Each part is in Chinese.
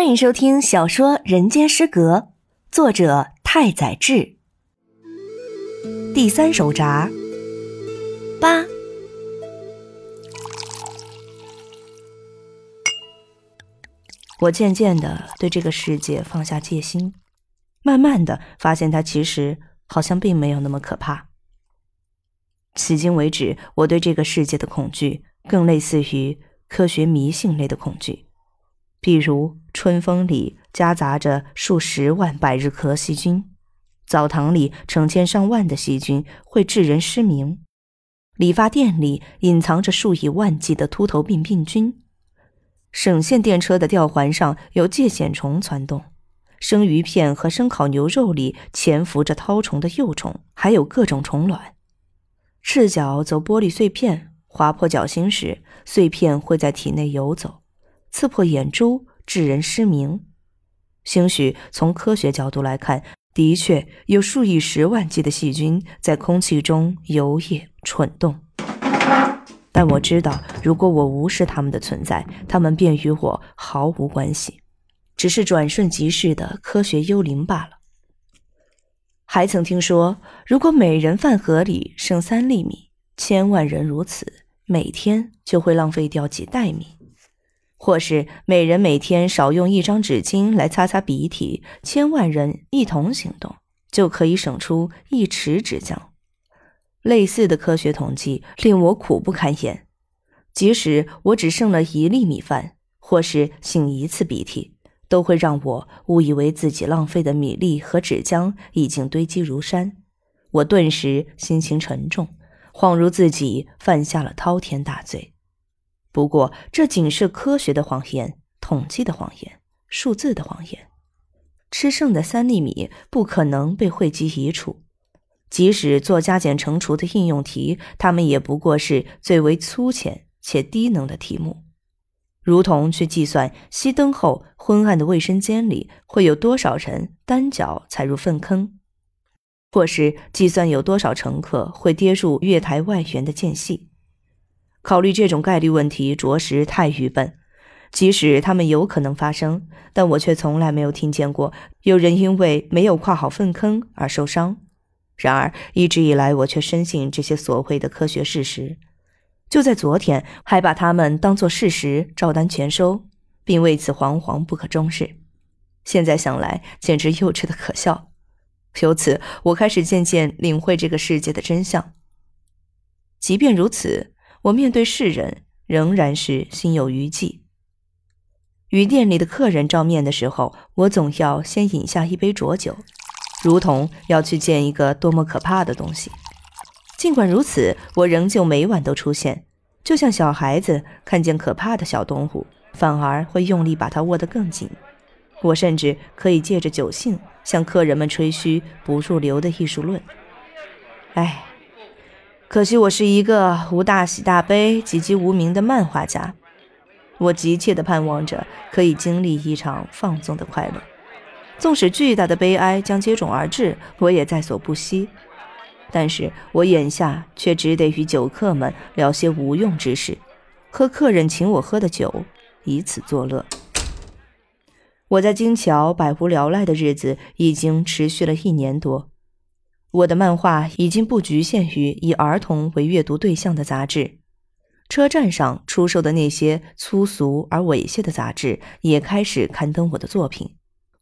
欢迎收听小说《人间失格》，作者太宰治。第三手札八。我渐渐的对这个世界放下戒心，慢慢的发现它其实好像并没有那么可怕。迄今为止，我对这个世界的恐惧更类似于科学迷信类的恐惧。比如，春风里夹杂着数十万百日咳细菌，澡堂里成千上万的细菌会致人失明，理发店里隐藏着数以万计的秃头病病菌，省线电车的吊环上有疥藓虫窜动，生鱼片和生烤牛肉里潜伏着绦虫的幼虫，还有各种虫卵。赤脚走玻璃碎片，划破脚心时，碎片会在体内游走。刺破眼珠，致人失明。兴许从科学角度来看，的确有数以十万计的细菌在空气中游曳蠢动。但我知道，如果我无视它们的存在，它们便与我毫无关系，只是转瞬即逝的科学幽灵罢了。还曾听说，如果每人饭盒里剩三粒米，千万人如此，每天就会浪费掉几袋米。或是每人每天少用一张纸巾来擦擦鼻涕，千万人一同行动，就可以省出一池纸浆。类似的科学统计令我苦不堪言。即使我只剩了一粒米饭，或是擤一次鼻涕，都会让我误以为自己浪费的米粒和纸浆已经堆积如山。我顿时心情沉重，恍如自己犯下了滔天大罪。不过，这仅是科学的谎言、统计的谎言、数字的谎言。吃剩的三粒米不可能被汇集移除，即使做加减乘除的应用题，它们也不过是最为粗浅且低能的题目，如同去计算熄灯后昏暗的卫生间里会有多少人单脚踩入粪坑，或是计算有多少乘客会跌入月台外缘的间隙。考虑这种概率问题，着实太愚笨。即使它们有可能发生，但我却从来没有听见过有人因为没有跨好粪坑而受伤。然而，一直以来，我却深信这些所谓的科学事实。就在昨天，还把它们当作事实照单全收，并为此惶惶不可终日。现在想来，简直幼稚的可笑。由此，我开始渐渐领会这个世界的真相。即便如此。我面对世人仍然是心有余悸。与店里的客人照面的时候，我总要先饮下一杯浊酒，如同要去见一个多么可怕的东西。尽管如此，我仍旧每晚都出现，就像小孩子看见可怕的小动物，反而会用力把它握得更紧。我甚至可以借着酒兴向客人们吹嘘不入流的艺术论。唉。可惜我是一个无大喜大悲、籍籍无名的漫画家，我急切地盼望着可以经历一场放纵的快乐，纵使巨大的悲哀将接踵而至，我也在所不惜。但是我眼下却只得与酒客们聊些无用之事，喝客人请我喝的酒，以此作乐。我在金桥百无聊赖的日子已经持续了一年多。我的漫画已经不局限于以儿童为阅读对象的杂志，车站上出售的那些粗俗而猥亵的杂志也开始刊登我的作品。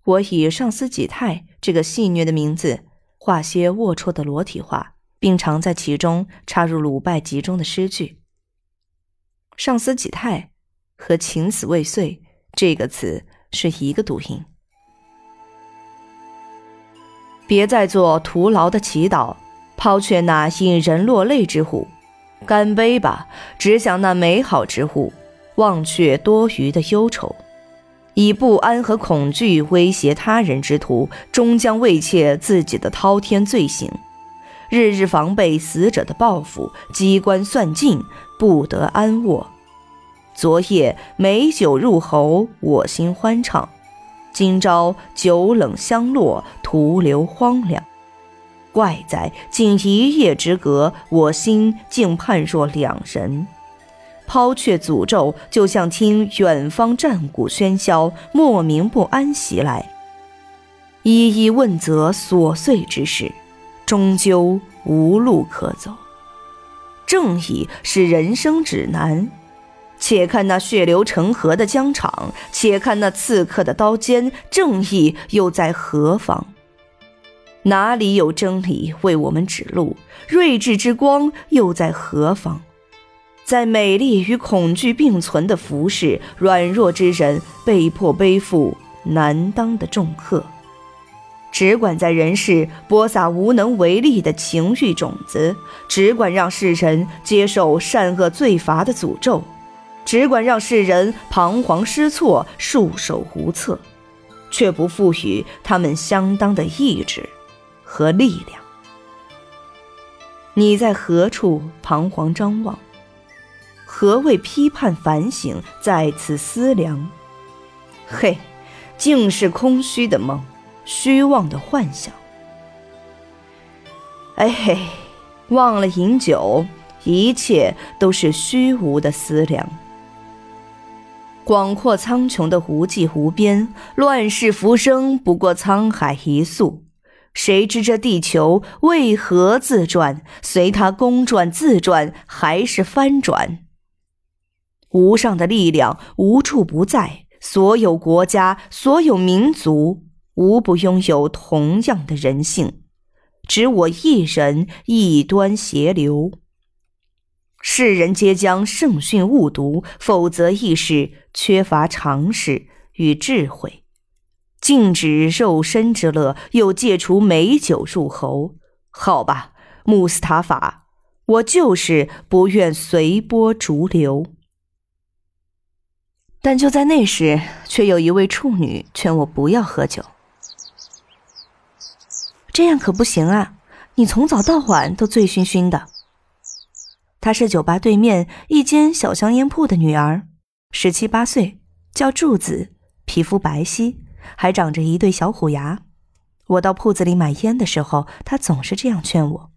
我以上司己太这个戏谑的名字画些龌龊的裸体画，并常在其中插入鲁拜集中的诗句。上司己太和情死未遂这个词是一个读音。别再做徒劳的祈祷，抛却那引人落泪之物，干杯吧！只想那美好之物，忘却多余的忧愁。以不安和恐惧威胁他人之徒，终将畏怯自己的滔天罪行。日日防备死者的报复，机关算尽，不得安卧。昨夜美酒入喉，我心欢畅。今朝酒冷香落，徒留荒凉。怪哉，仅一夜之隔，我心竟判若两人。抛却诅咒，就像听远方战鼓喧嚣，莫名不安袭来。一一问责琐碎之事，终究无路可走。正义是人生指南。且看那血流成河的疆场，且看那刺客的刀尖，正义又在何方？哪里有真理为我们指路？睿智之光又在何方？在美丽与恐惧并存的浮世，软弱之人被迫背负难当的重荷，只管在人世播撒无能为力的情欲种子，只管让世人接受善恶罪罚的诅咒。只管让世人彷徨失措、束手无策，却不赋予他们相当的意志和力量。你在何处彷徨张望？何谓批判反省，在此思量？嘿，竟是空虚的梦，虚妄的幻想。哎嘿，忘了饮酒，一切都是虚无的思量。广阔苍穹的无际无边，乱世浮生不过沧海一粟。谁知这地球为何自转？随它公转自转，还是翻转？无上的力量无处不在，所有国家、所有民族，无不拥有同样的人性，只我一人异端邪流。世人皆将圣训误读，否则亦是缺乏常识与智慧。禁止肉身之乐，又戒除美酒入喉。好吧，穆斯塔法，我就是不愿随波逐流。但就在那时，却有一位处女劝我不要喝酒。这样可不行啊！你从早到晚都醉醺醺的。她是酒吧对面一间小香烟铺的女儿十七八岁叫柱子皮肤白皙还长着一对小虎牙。我到铺子里买烟的时候她总是这样劝我。